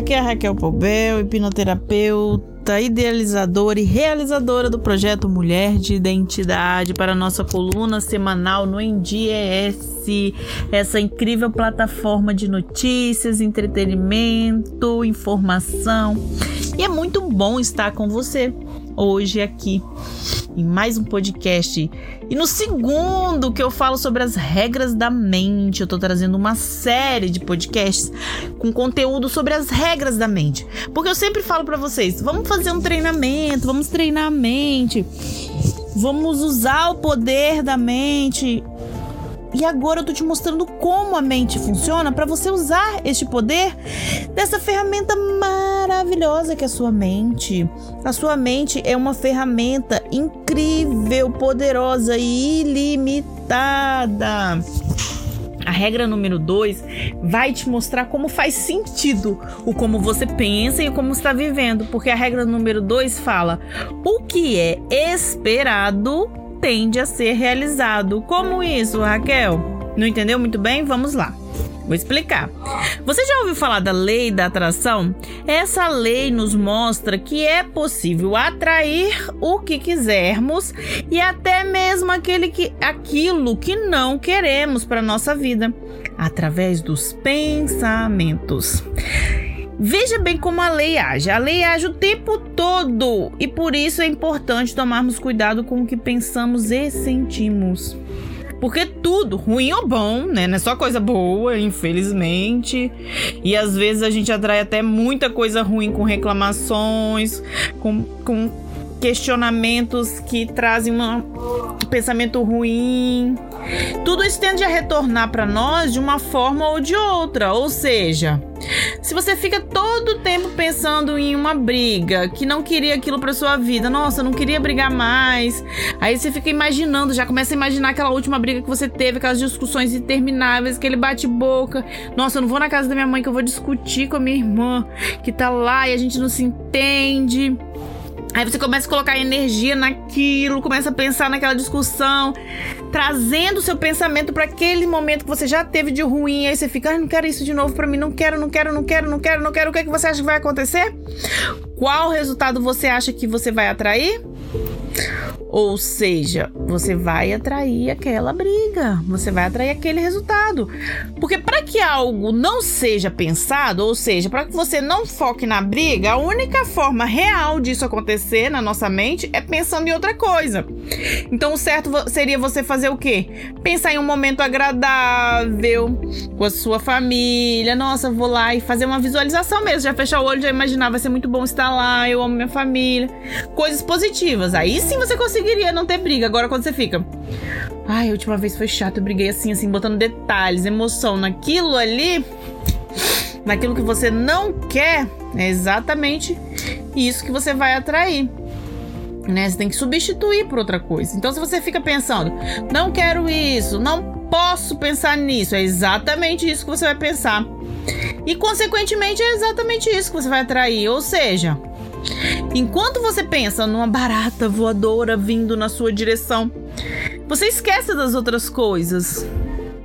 aqui é a Raquel Pobel, hipnoterapeuta, idealizadora e realizadora do projeto Mulher de Identidade para nossa coluna semanal no NDES, essa incrível plataforma de notícias, entretenimento, informação. E é muito bom estar com você hoje aqui em mais um podcast. E no segundo que eu falo sobre as regras da mente, eu tô trazendo uma série de podcasts com conteúdo sobre as regras da mente. Porque eu sempre falo para vocês, vamos fazer um treinamento, vamos treinar a mente. Vamos usar o poder da mente. E agora eu tô te mostrando como a mente funciona para você usar este poder dessa ferramenta maravilhosa que é a sua mente. A sua mente é uma ferramenta incrível, poderosa e ilimitada. A regra número 2 vai te mostrar como faz sentido o como você pensa e como está vivendo, porque a regra número 2 fala: o que é esperado tende a ser realizado. Como isso, Raquel? Não entendeu muito bem? Vamos lá. Vou explicar. Você já ouviu falar da lei da atração? Essa lei nos mostra que é possível atrair o que quisermos e até mesmo aquele que, aquilo que não queremos para nossa vida através dos pensamentos. Veja bem como a lei age. A lei age o tempo todo e por isso é importante tomarmos cuidado com o que pensamos e sentimos. Porque tudo, ruim ou bom, né? Não é só coisa boa, infelizmente. E às vezes a gente atrai até muita coisa ruim com reclamações, com, com questionamentos que trazem um pensamento ruim. Tudo isso tende a retornar para nós de uma forma ou de outra. Ou seja, se você fica todo o tempo pensando em uma briga, que não queria aquilo para sua vida, nossa, não queria brigar mais. Aí você fica imaginando, já começa a imaginar aquela última briga que você teve, aquelas discussões intermináveis, aquele bate-boca. Nossa, eu não vou na casa da minha mãe que eu vou discutir com a minha irmã que tá lá e a gente não se entende. Aí você começa a colocar energia naquilo, começa a pensar naquela discussão, trazendo o seu pensamento para aquele momento que você já teve de ruim. Aí você fica, ah, não quero isso de novo para mim, não quero, não quero, não quero, não quero, não quero. O que, é que você acha que vai acontecer? Qual resultado você acha que você vai atrair? Ou seja, você vai atrair aquela briga, você vai atrair aquele resultado. Porque para que algo não seja pensado, ou seja, para que você não foque na briga, a única forma real disso acontecer na nossa mente é pensando em outra coisa. Então, o certo seria você fazer o quê? Pensar em um momento agradável com a sua família. Nossa, vou lá e fazer uma visualização mesmo. Já fechar o olho, já imaginar, vai ser muito bom estar lá, eu amo minha família. Coisas positivas. Aí sim você consegue conseguiria não ter briga. Agora, quando você fica. Ai, a última vez foi chato, eu briguei assim, assim, botando detalhes, emoção naquilo ali, naquilo que você não quer, é exatamente isso que você vai atrair. Né? Você tem que substituir por outra coisa. Então, se você fica pensando, não quero isso, não posso pensar nisso, é exatamente isso que você vai pensar. E, consequentemente, é exatamente isso que você vai atrair. Ou seja, Enquanto você pensa numa barata voadora vindo na sua direção, você esquece das outras coisas.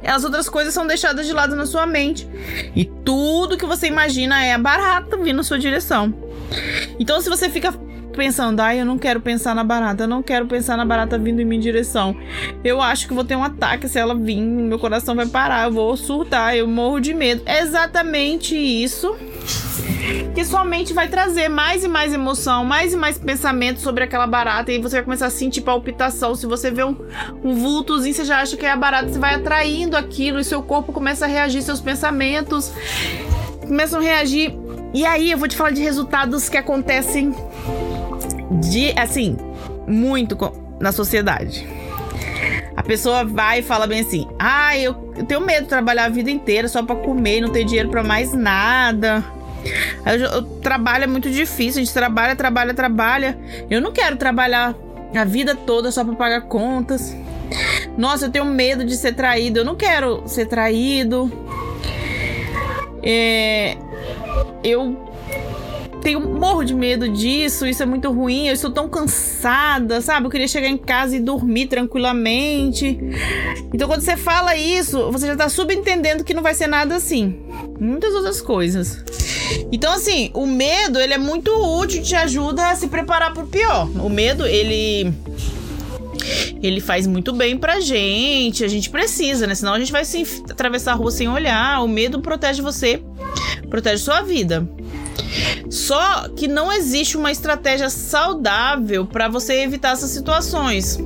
As outras coisas são deixadas de lado na sua mente. E tudo que você imagina é a barata vindo na sua direção. Então, se você fica pensando, ai, eu não quero pensar na barata, eu não quero pensar na barata vindo em minha direção. Eu acho que vou ter um ataque se ela vir, meu coração vai parar, eu vou surtar, eu morro de medo. É exatamente isso que sua mente vai trazer mais e mais emoção, mais e mais pensamento sobre aquela barata. E você vai começar a sentir palpitação. Se você vê um, um vultozinho, você já acha que é a barata, você vai atraindo aquilo e seu corpo começa a reagir, seus pensamentos começam a reagir. E aí eu vou te falar de resultados que acontecem de assim, muito na sociedade. A pessoa vai e fala bem assim: "Ah, eu, eu tenho medo de trabalhar a vida inteira só para comer, não ter dinheiro para mais nada". O trabalho é muito difícil, a gente trabalha, trabalha, trabalha. Eu não quero trabalhar a vida toda só para pagar contas. Nossa, eu tenho medo de ser traído. Eu não quero ser traído. É, eu tenho morro de medo disso, isso é muito ruim, eu estou tão cansada, sabe? Eu queria chegar em casa e dormir tranquilamente. Então, quando você fala isso, você já está subentendendo que não vai ser nada assim. Muitas outras coisas. Então, assim, o medo, ele é muito útil, te ajuda a se preparar pro pior. O medo, ele ele faz muito bem pra gente, a gente precisa, né? Senão a gente vai se atravessar a rua sem olhar. O medo protege você, protege sua vida. Só que não existe uma estratégia saudável para você evitar essas situações.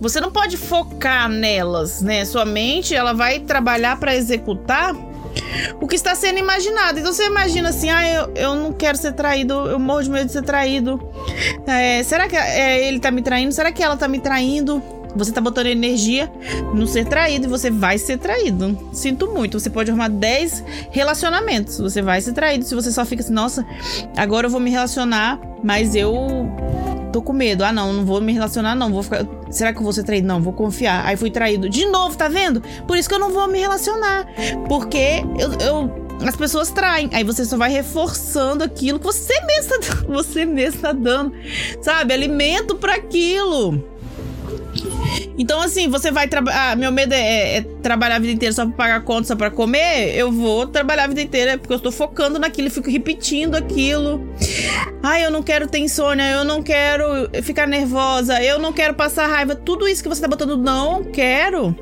Você não pode focar nelas, né? Sua mente, ela vai trabalhar para executar o que está sendo imaginado. Então você imagina assim, ah, eu, eu não quero ser traído, eu morro de medo de ser traído. É, será que é, ele tá me traindo? Será que ela tá me traindo? Você tá botando energia no ser traído e você vai ser traído. Sinto muito. Você pode arrumar 10 relacionamentos. Você vai ser traído. Se você só fica assim, nossa, agora eu vou me relacionar, mas eu tô com medo. Ah, não, não vou me relacionar, não. Vou ficar. Será que eu vou ser traído? Não, vou confiar. Aí fui traído. De novo, tá vendo? Por isso que eu não vou me relacionar. Porque eu, eu as pessoas traem. Aí você só vai reforçando aquilo que você mesmo tá, você mesmo tá dando, sabe? Alimento para aquilo. Então, assim, você vai trabalhar. Ah, meu medo é, é, é, trabalhar a vida inteira só pra pagar conta, só pra comer. Eu vou trabalhar a vida inteira porque eu estou focando naquilo e fico repetindo aquilo. Ai, eu não quero ter insônia, eu não quero ficar nervosa, eu não quero passar raiva. Tudo isso que você tá botando, não quero.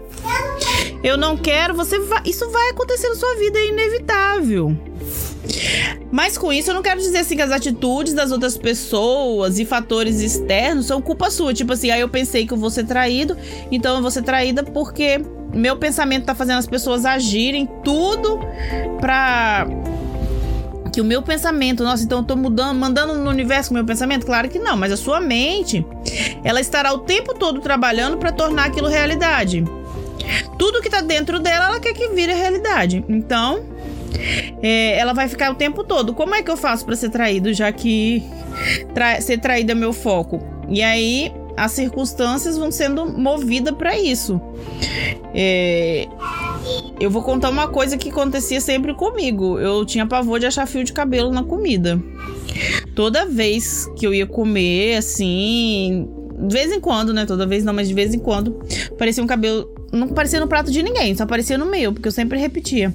Eu não quero, você vai. Isso vai acontecer na sua vida, é inevitável. Mas com isso eu não quero dizer assim que as atitudes das outras pessoas e fatores externos são culpa sua. Tipo assim, aí eu pensei que eu vou ser traído, então eu vou ser traída porque meu pensamento tá fazendo as pessoas agirem tudo pra que o meu pensamento, nossa, então eu tô mudando, mandando no universo o meu pensamento? Claro que não, mas a sua mente, ela estará o tempo todo trabalhando para tornar aquilo realidade. Tudo que tá dentro dela, ela quer que vire realidade. Então, é, ela vai ficar o tempo todo. Como é que eu faço para ser traído, já que tra ser traído é meu foco? E aí as circunstâncias vão sendo movidas para isso. É, eu vou contar uma coisa que acontecia sempre comigo. Eu tinha pavor de achar fio de cabelo na comida. Toda vez que eu ia comer, assim, de vez em quando, né? Toda vez não, mas de vez em quando, parecia um cabelo. Não parecia no prato de ninguém, só parecia no meu, porque eu sempre repetia.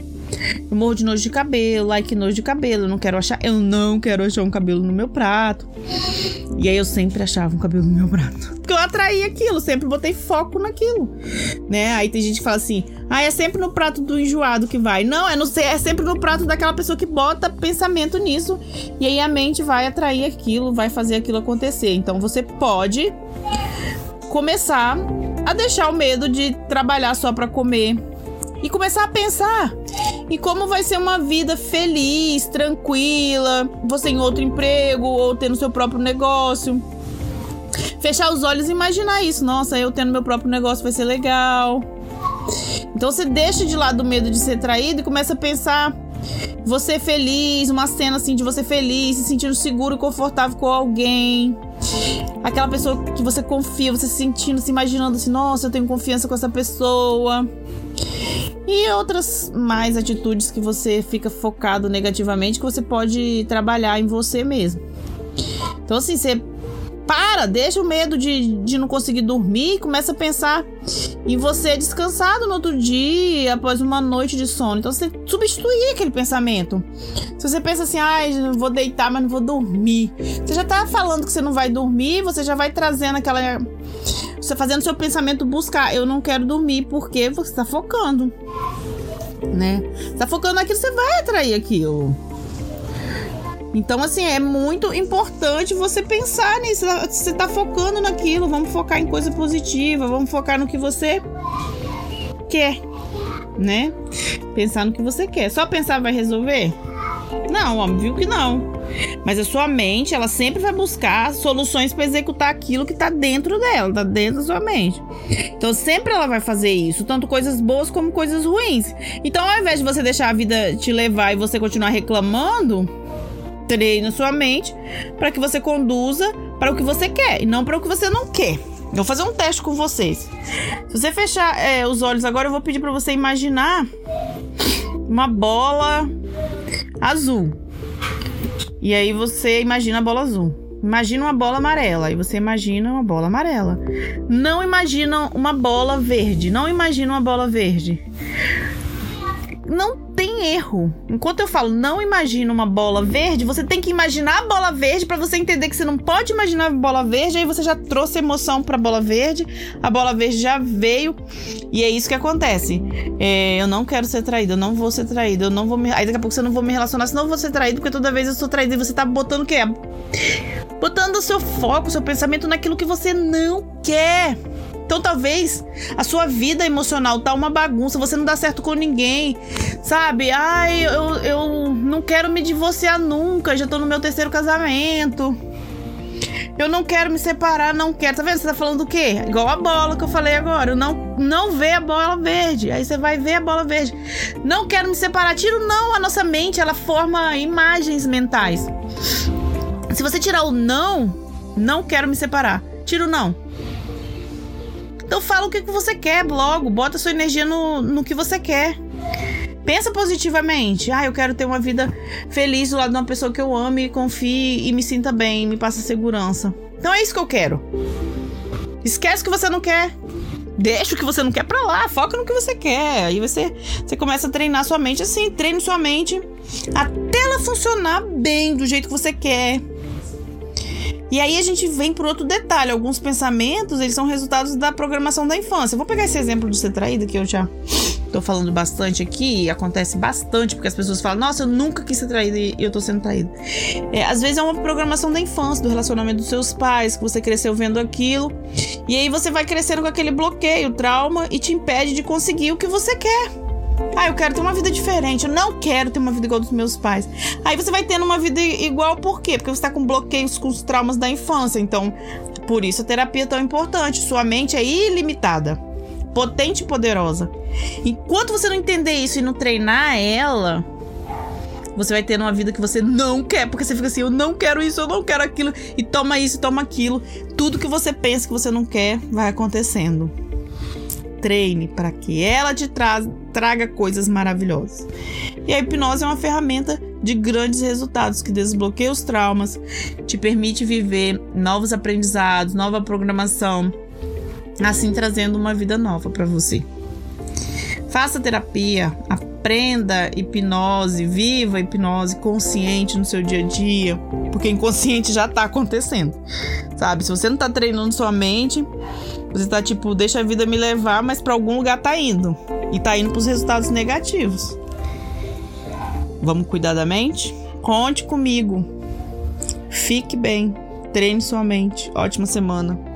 Eu morro de nojo de cabelo, ai que nojo de cabelo, eu não quero achar, eu não quero achar um cabelo no meu prato. E aí eu sempre achava um cabelo no meu prato. Porque eu atraí aquilo, sempre botei foco naquilo. Né? Aí tem gente que fala assim: "Ah, é sempre no prato do enjoado que vai". Não, é no é sempre no prato daquela pessoa que bota pensamento nisso. E aí a mente vai atrair aquilo, vai fazer aquilo acontecer. Então você pode começar a deixar o medo de trabalhar só para comer e começar a pensar e como vai ser uma vida feliz, tranquila, você em outro emprego ou tendo seu próprio negócio. Fechar os olhos e imaginar isso. Nossa, eu tendo meu próprio negócio vai ser legal. Então você deixa de lado o medo de ser traído e começa a pensar você feliz, uma cena assim de você feliz, se sentindo seguro e confortável com alguém. Aquela pessoa que você confia, você se sentindo, se imaginando assim, nossa, eu tenho confiança com essa pessoa. E outras mais atitudes que você fica focado negativamente que você pode trabalhar em você mesmo. Então, assim, você para, deixa o medo de, de não conseguir dormir começa a pensar em você descansado no outro dia, após uma noite de sono. Então você substituir aquele pensamento. Se você pensa assim, ai, ah, vou deitar, mas não vou dormir. Você já tá falando que você não vai dormir, você já vai trazendo aquela fazendo seu pensamento buscar, eu não quero dormir porque você está focando, né? Você tá focando naquilo, você vai atrair aquilo. Então, assim, é muito importante você pensar nisso. Você está focando naquilo, vamos focar em coisa positiva, vamos focar no que você quer, né? Pensar no que você quer. Só pensar vai resolver? Não, óbvio que não. Mas a sua mente, ela sempre vai buscar soluções para executar aquilo que tá dentro dela, tá dentro da sua mente. Então sempre ela vai fazer isso, tanto coisas boas como coisas ruins. Então ao invés de você deixar a vida te levar e você continuar reclamando, treine sua mente para que você conduza para o que você quer e não para o que você não quer. Eu vou fazer um teste com vocês. Se você fechar é, os olhos agora, eu vou pedir para você imaginar uma bola azul. E aí você imagina a bola azul. Imagina uma bola amarela. E você imagina uma bola amarela. Não imagina uma bola verde. Não imagina uma bola verde. Não erro. Enquanto eu falo não imagina uma bola verde, você tem que imaginar a bola verde para você entender que você não pode imaginar a bola verde, aí você já trouxe emoção pra bola verde, a bola verde já veio, e é isso que acontece. É, eu não quero ser traído, eu não vou ser traído, eu não vou me. Aí daqui a pouco você não vou me relacionar, senão eu vou ser traído, porque toda vez eu sou traído e você tá botando o quê? Botando o seu foco, o seu pensamento naquilo que você não quer. Então talvez a sua vida emocional tá uma bagunça, você não dá certo com ninguém, sabe? Ai, eu, eu não quero me divorciar nunca, já tô no meu terceiro casamento. Eu não quero me separar, não quero. Tá vendo? Você tá falando do quê? Igual a bola que eu falei agora. Eu não, não vê a bola verde. Aí você vai ver a bola verde. Não quero me separar. Tiro não. A nossa mente, ela forma imagens mentais. Se você tirar o não, não quero me separar. Tira o não. Então fala o que, que você quer logo, bota sua energia no, no que você quer. Pensa positivamente. Ah, eu quero ter uma vida feliz do lado de uma pessoa que eu ame, confie e me sinta bem, me passa segurança. Então é isso que eu quero. Esquece o que você não quer. Deixa o que você não quer pra lá, foca no que você quer. Aí você, você começa a treinar sua mente assim, treine sua mente até ela funcionar bem do jeito que você quer. E aí a gente vem por outro detalhe. Alguns pensamentos, eles são resultados da programação da infância. vou pegar esse exemplo de ser traída, que eu já tô falando bastante aqui, e acontece bastante, porque as pessoas falam, nossa, eu nunca quis ser traída e eu tô sendo traída. É, às vezes é uma programação da infância, do relacionamento dos seus pais, que você cresceu vendo aquilo. E aí você vai crescendo com aquele bloqueio, trauma, e te impede de conseguir o que você quer. Ah, eu quero ter uma vida diferente. Eu não quero ter uma vida igual dos meus pais. Aí você vai tendo uma vida igual por quê? Porque você tá com bloqueios com os traumas da infância. Então, por isso a terapia é tão importante. Sua mente é ilimitada, potente e poderosa. Enquanto você não entender isso e não treinar ela, você vai ter uma vida que você não quer, porque você fica assim, eu não quero isso, eu não quero aquilo, e toma isso, toma aquilo. Tudo que você pensa que você não quer vai acontecendo treine para que ela te tra traga coisas maravilhosas. E a hipnose é uma ferramenta de grandes resultados que desbloqueia os traumas, te permite viver novos aprendizados, nova programação, assim trazendo uma vida nova para você. Faça terapia, aprenda hipnose, viva hipnose consciente no seu dia a dia, porque inconsciente já está acontecendo. Sabe? Se você não está treinando sua mente, você tá tipo, deixa a vida me levar, mas para algum lugar tá indo. E tá indo pros resultados negativos. Vamos cuidar da mente? Conte comigo. Fique bem. Treine sua mente. Ótima semana.